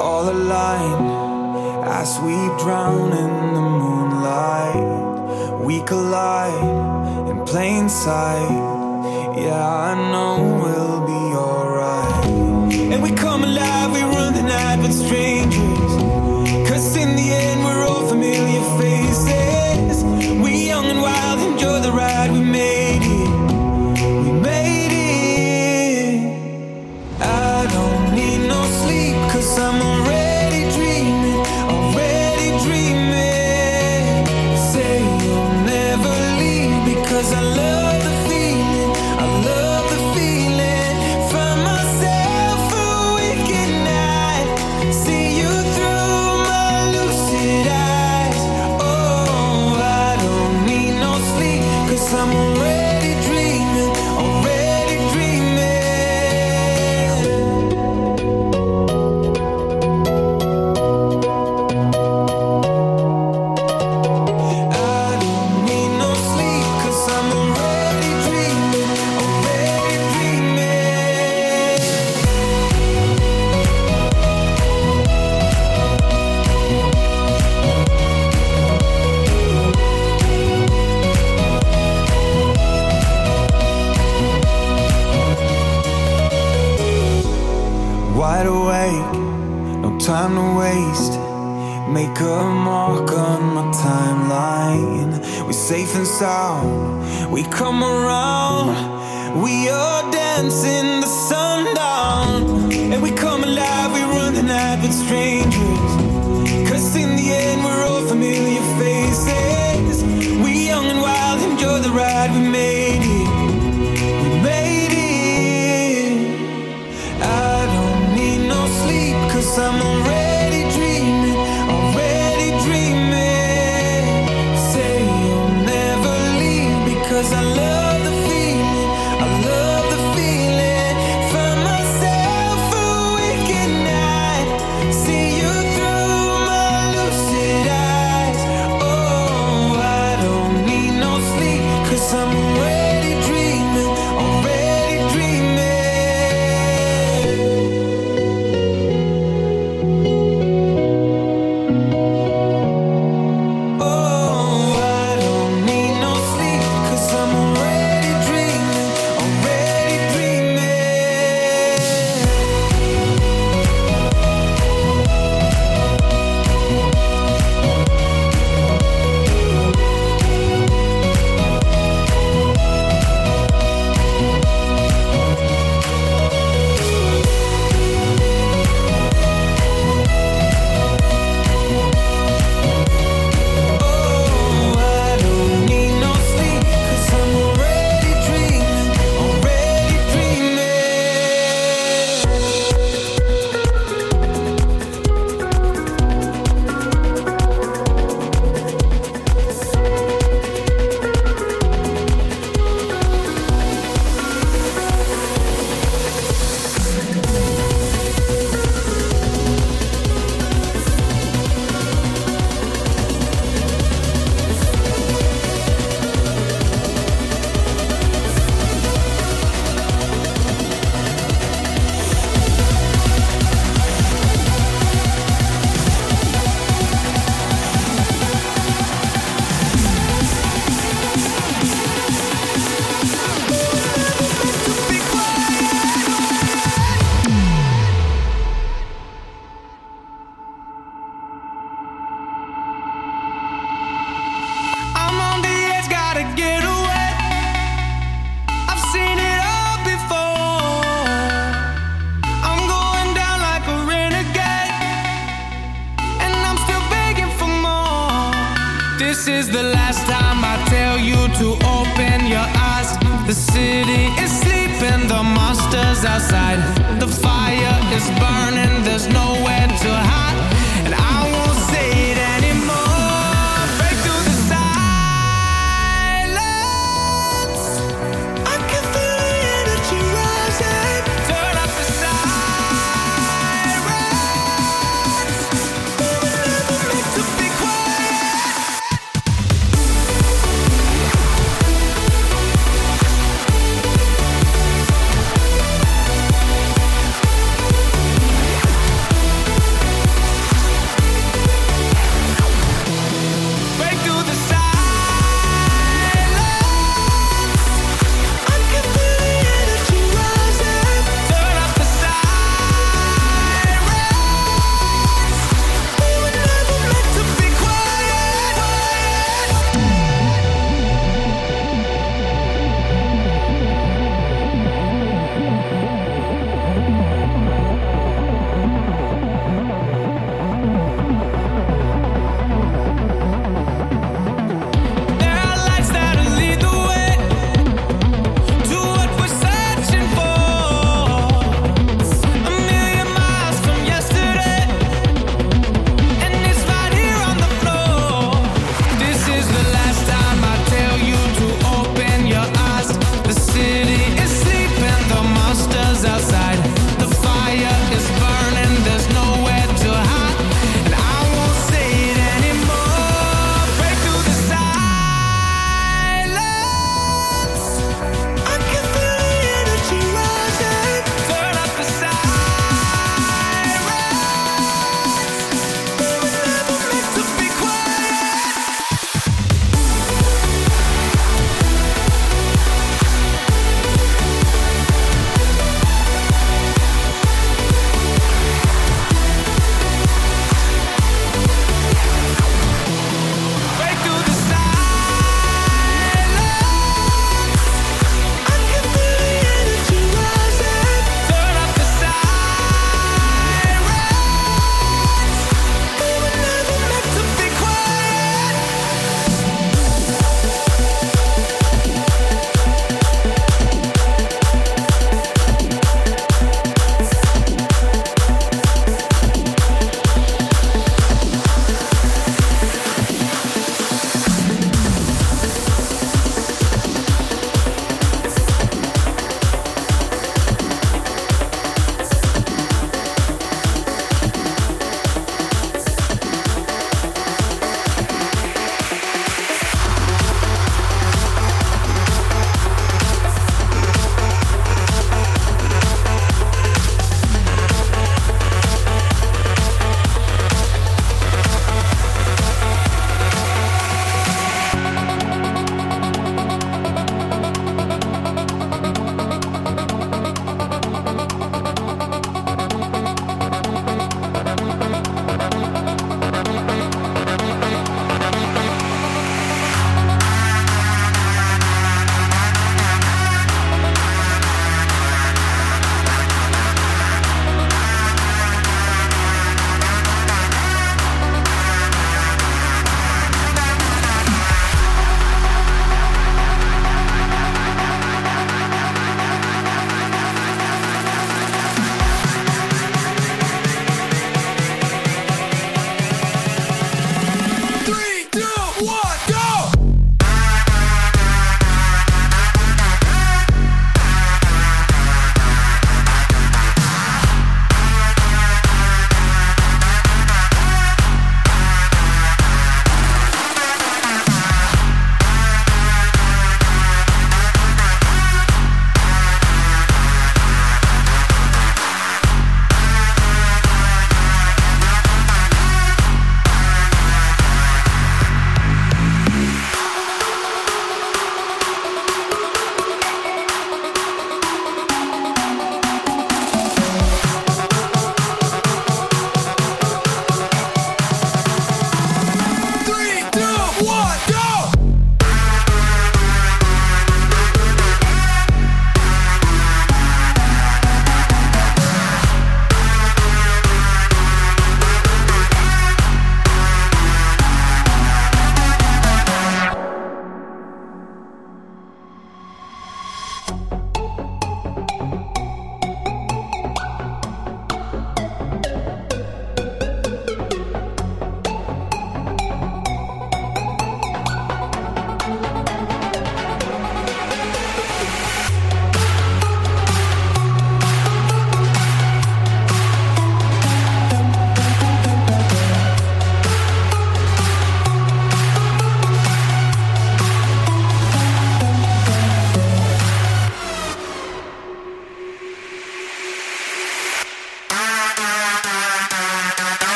all aligned as we drown in the moonlight. We collide in plain sight. Yeah, I know we'll be alright. And we come alive, we run the night with strangers. time to waste. Make a mark on my timeline. We're safe and sound. We come around. We are dancing. some